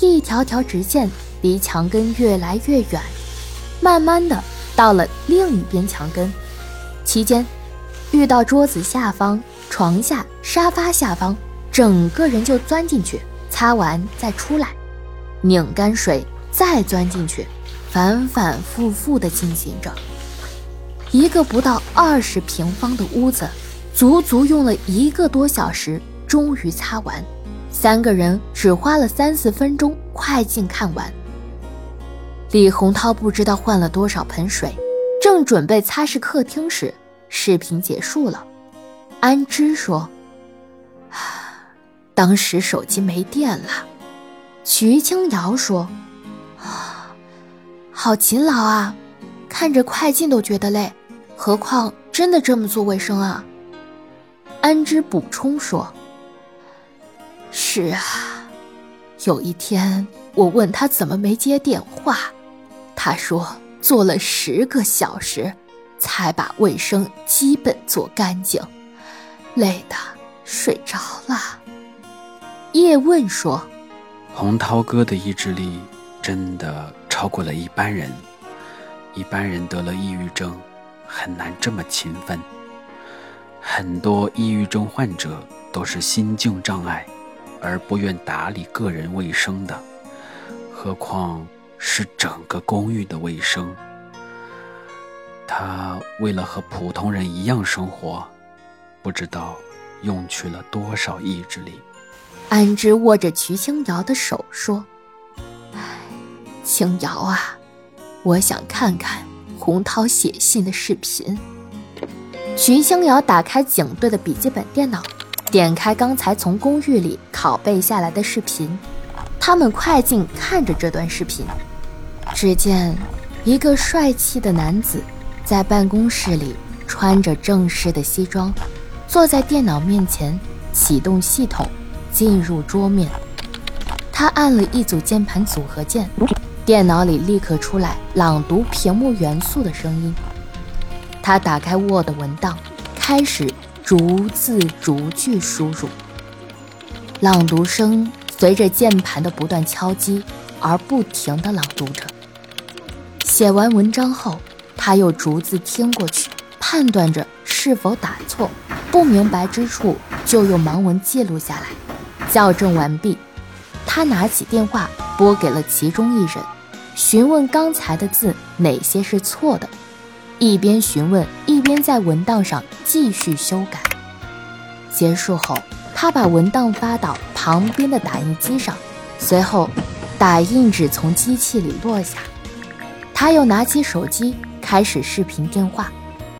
一条条直线离墙根越来越远，慢慢的到了另一边墙根，期间遇到桌子下方、床下、沙发下方，整个人就钻进去，擦完再出来，拧干水再钻进去，反反复复的进行着。一个不到二十平方的屋子，足足用了一个多小时，终于擦完。三个人只花了三四分钟，快进看完。李洪涛不知道换了多少盆水，正准备擦拭客厅时，视频结束了。安之说：“当时手机没电了。”徐清瑶说：“啊，好勤劳啊，看着快进都觉得累，何况真的这么做卫生啊？”安之补充说。是啊，有一天我问他怎么没接电话，他说做了十个小时，才把卫生基本做干净，累的睡着了。叶问说：“洪涛哥的意志力真的超过了一般人，一般人得了抑郁症很难这么勤奋，很多抑郁症患者都是心境障碍。”而不愿打理个人卫生的，何况是整个公寓的卫生？他为了和普通人一样生活，不知道用去了多少意志力。安之握着瞿清瑶的手说：“哎，清瑶啊，我想看看洪涛写信的视频。”瞿清瑶打开警队的笔记本电脑。点开刚才从公寓里拷贝下来的视频，他们快进看着这段视频。只见一个帅气的男子在办公室里穿着正式的西装，坐在电脑面前启动系统，进入桌面。他按了一组键盘组合键，电脑里立刻出来朗读屏幕元素的声音。他打开 Word 文档，开始。逐字逐句输入，朗读声随着键盘的不断敲击而不停地朗读着。写完文章后，他又逐字听过去，判断着是否打错，不明白之处就用盲文记录下来。校正完毕，他拿起电话拨给了其中一人，询问刚才的字哪些是错的。一边询问，一边在文档上继续修改。结束后，他把文档发到旁边的打印机上，随后打印纸从机器里落下。他又拿起手机，开始视频电话。